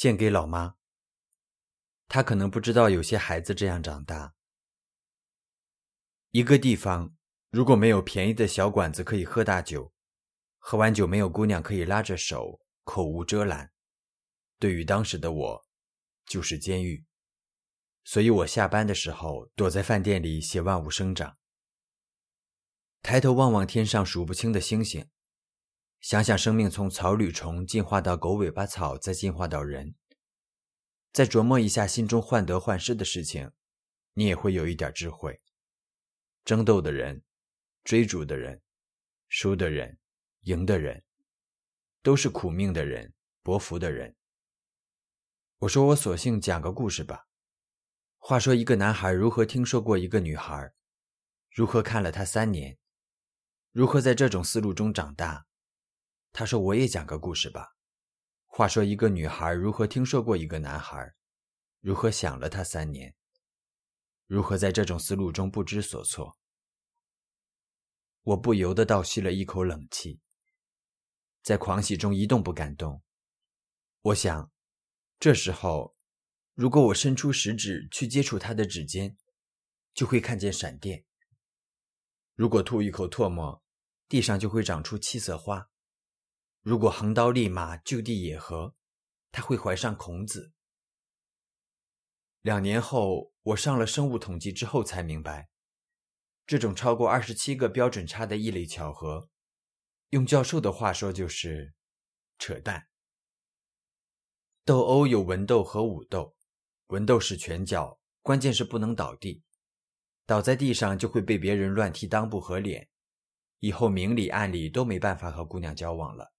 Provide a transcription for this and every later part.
献给老妈。她可能不知道有些孩子这样长大。一个地方如果没有便宜的小馆子可以喝大酒，喝完酒没有姑娘可以拉着手，口无遮拦，对于当时的我，就是监狱。所以我下班的时候躲在饭店里写《万物生长》，抬头望望天上数不清的星星，想想生命从草履虫进化到狗尾巴草，再进化到人，再琢磨一下心中患得患失的事情，你也会有一点智慧。争斗的人，追逐的人，输的人，赢的人，都是苦命的人，薄福的人。我说，我索性讲个故事吧。话说，一个男孩如何听说过一个女孩，如何看了她三年，如何在这种思路中长大。他说，我也讲个故事吧。话说，一个女孩如何听说过一个男孩，如何想了他三年，如何在这种思路中不知所措。我不由得倒吸了一口冷气，在狂喜中一动不敢动。我想，这时候，如果我伸出食指去接触他的指尖，就会看见闪电；如果吐一口唾沫，地上就会长出七色花；如果横刀立马就地野合，他会怀上孔子。两年后，我上了生物统计之后才明白。这种超过二十七个标准差的异类巧合，用教授的话说就是扯淡。斗殴有文斗和武斗，文斗是拳脚，关键是不能倒地，倒在地上就会被别人乱踢裆部和脸，以后明里暗里都没办法和姑娘交往了。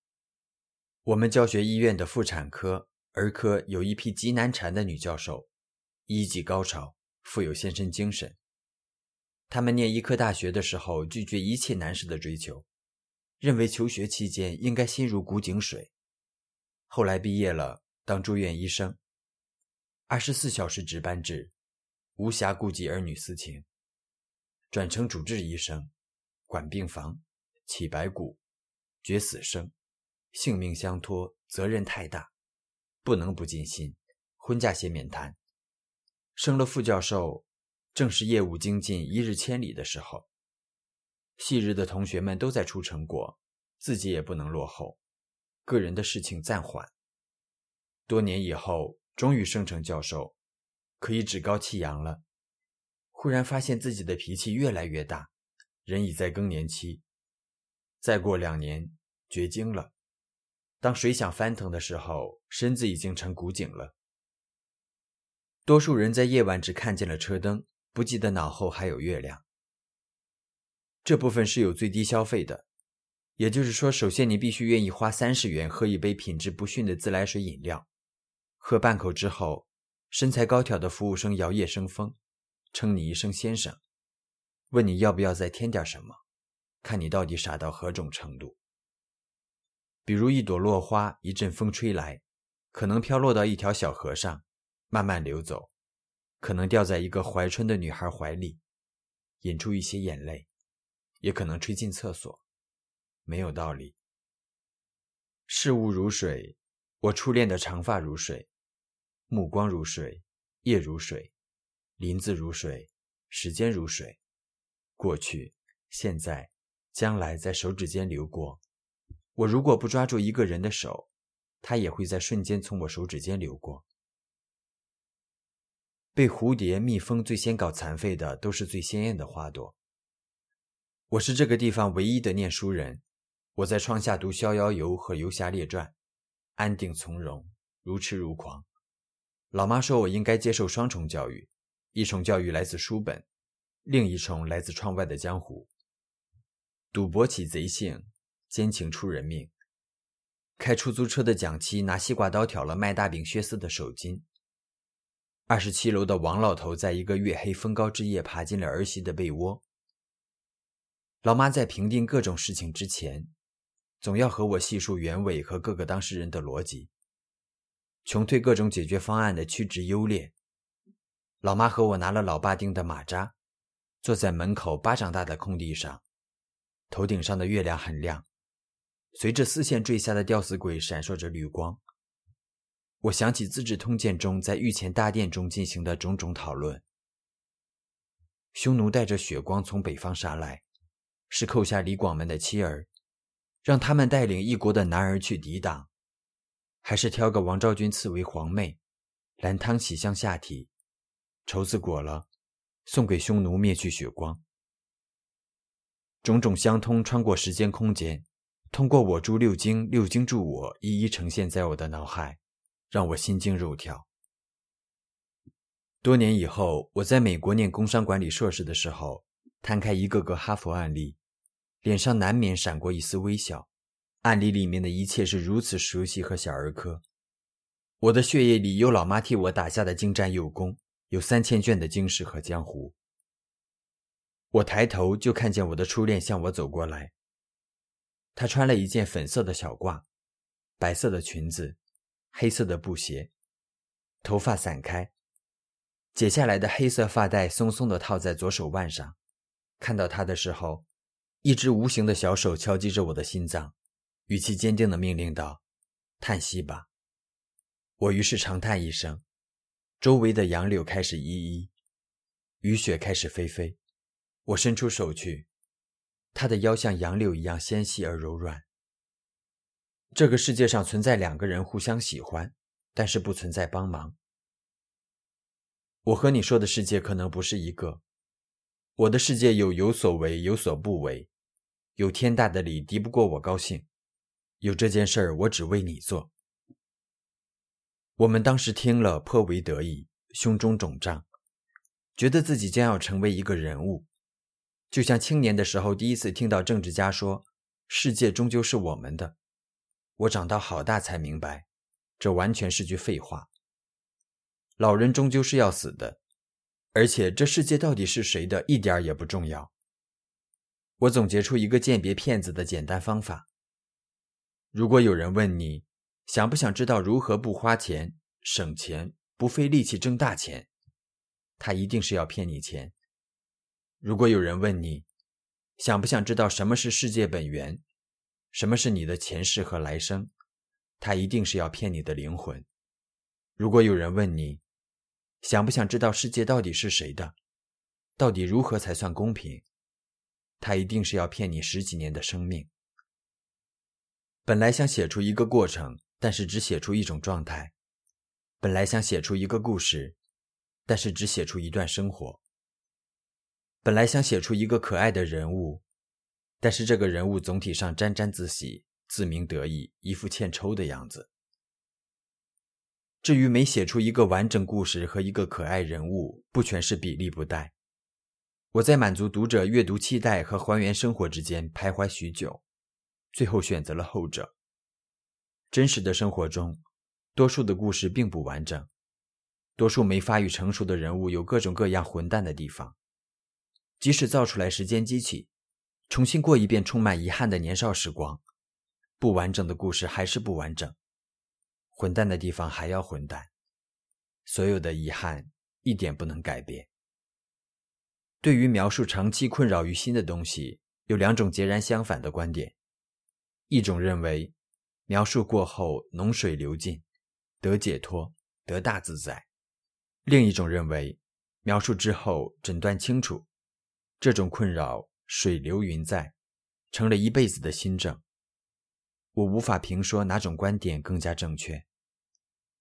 我们教学医院的妇产科、儿科有一批极难缠的女教授，医技高超，富有献身精神。他们念医科大学的时候，拒绝一切男士的追求，认为求学期间应该心如古井水。后来毕业了，当住院医生，二十四小时值班制，无暇顾及儿女私情。转成主治医生，管病房，起白骨，决死生，性命相托，责任太大，不能不尽心。婚嫁先免谈，升了副教授。正是业务精进一日千里的时候，昔日的同学们都在出成果，自己也不能落后，个人的事情暂缓。多年以后，终于升成教授，可以趾高气扬了。忽然发现自己的脾气越来越大，人已在更年期，再过两年绝经了。当水想翻腾的时候，身子已经成古井了。多数人在夜晚只看见了车灯。不记得脑后还有月亮。这部分是有最低消费的，也就是说，首先你必须愿意花三十元喝一杯品质不逊的自来水饮料。喝半口之后，身材高挑的服务生摇曳生风，称你一声先生，问你要不要再添点什么，看你到底傻到何种程度。比如一朵落花，一阵风吹来，可能飘落到一条小河上，慢慢流走。可能掉在一个怀春的女孩怀里，引出一些眼泪，也可能吹进厕所，没有道理。事物如水，我初恋的长发如水，目光如水，夜如水，林子如水，时间如水，过去、现在、将来在手指间流过。我如果不抓住一个人的手，他也会在瞬间从我手指间流过。被蝴蝶、蜜蜂最先搞残废的，都是最鲜艳的花朵。我是这个地方唯一的念书人，我在窗下读《逍遥游》和《游侠列传》，安定从容，如痴如狂。老妈说我应该接受双重教育，一重教育来自书本，另一重来自窗外的江湖。赌博起贼性，奸情出人命。开出租车的蒋七拿西瓜刀挑了卖大饼薛四的手筋。二十七楼的王老头在一个月黑风高之夜爬进了儿媳的被窝。老妈在评定各种事情之前，总要和我细述原委和各个当事人的逻辑，穷推各种解决方案的曲直优劣。老妈和我拿了老爸钉的马扎，坐在门口巴掌大的空地上，头顶上的月亮很亮，随着丝线坠下的吊死鬼闪烁着绿光。我想起《资治通鉴》中在御前大殿中进行的种种讨论。匈奴带着血光从北方杀来，是扣下李广们的妻儿，让他们带领一国的男儿去抵挡，还是挑个王昭君赐为皇妹，蓝汤喜香下体，绸子裹了，送给匈奴灭去血光？种种相通，穿过时间空间，通过我助六经，六经助我，一一呈现在我的脑海。让我心惊肉跳。多年以后，我在美国念工商管理硕士的时候，摊开一个个哈佛案例，脸上难免闪过一丝微笑。案例里面的一切是如此熟悉和小儿科。我的血液里有老妈替我打下的精湛幼功，有三千卷的经史和江湖。我抬头就看见我的初恋向我走过来。她穿了一件粉色的小褂，白色的裙子。黑色的布鞋，头发散开，解下来的黑色发带松松的套在左手腕上。看到他的时候，一只无形的小手敲击着我的心脏，语气坚定的命令道：“叹息吧。”我于是长叹一声。周围的杨柳开始依依，雨雪开始霏霏。我伸出手去，他的腰像杨柳一样纤细而柔软。这个世界上存在两个人互相喜欢，但是不存在帮忙。我和你说的世界可能不是一个。我的世界有有所为，有所不为，有天大的理敌不过我高兴，有这件事儿我只为你做。我们当时听了颇为得意，胸中肿胀，觉得自己将要成为一个人物，就像青年的时候第一次听到政治家说：“世界终究是我们的。”我长到好大才明白，这完全是句废话。老人终究是要死的，而且这世界到底是谁的，一点儿也不重要。我总结出一个鉴别骗子的简单方法：如果有人问你想不想知道如何不花钱、省钱、不费力气挣大钱，他一定是要骗你钱。如果有人问你想不想知道什么是世界本源？什么是你的前世和来生？他一定是要骗你的灵魂。如果有人问你，想不想知道世界到底是谁的？到底如何才算公平？他一定是要骗你十几年的生命。本来想写出一个过程，但是只写出一种状态；本来想写出一个故事，但是只写出一段生活；本来想写出一个可爱的人物。但是这个人物总体上沾沾自喜、自鸣得意，一副欠抽的样子。至于没写出一个完整故事和一个可爱人物，不全是比例不带。我在满足读者阅读期待和还原生活之间徘徊许久，最后选择了后者。真实的生活中，多数的故事并不完整，多数没发育成熟的人物有各种各样混蛋的地方，即使造出来时间机器。重新过一遍充满遗憾的年少时光，不完整的故事还是不完整，混蛋的地方还要混蛋，所有的遗憾一点不能改变。对于描述长期困扰于心的东西，有两种截然相反的观点：一种认为描述过后脓水流尽，得解脱，得大自在；另一种认为描述之后诊断清楚，这种困扰。水流云在，成了一辈子的心症。我无法评说哪种观点更加正确。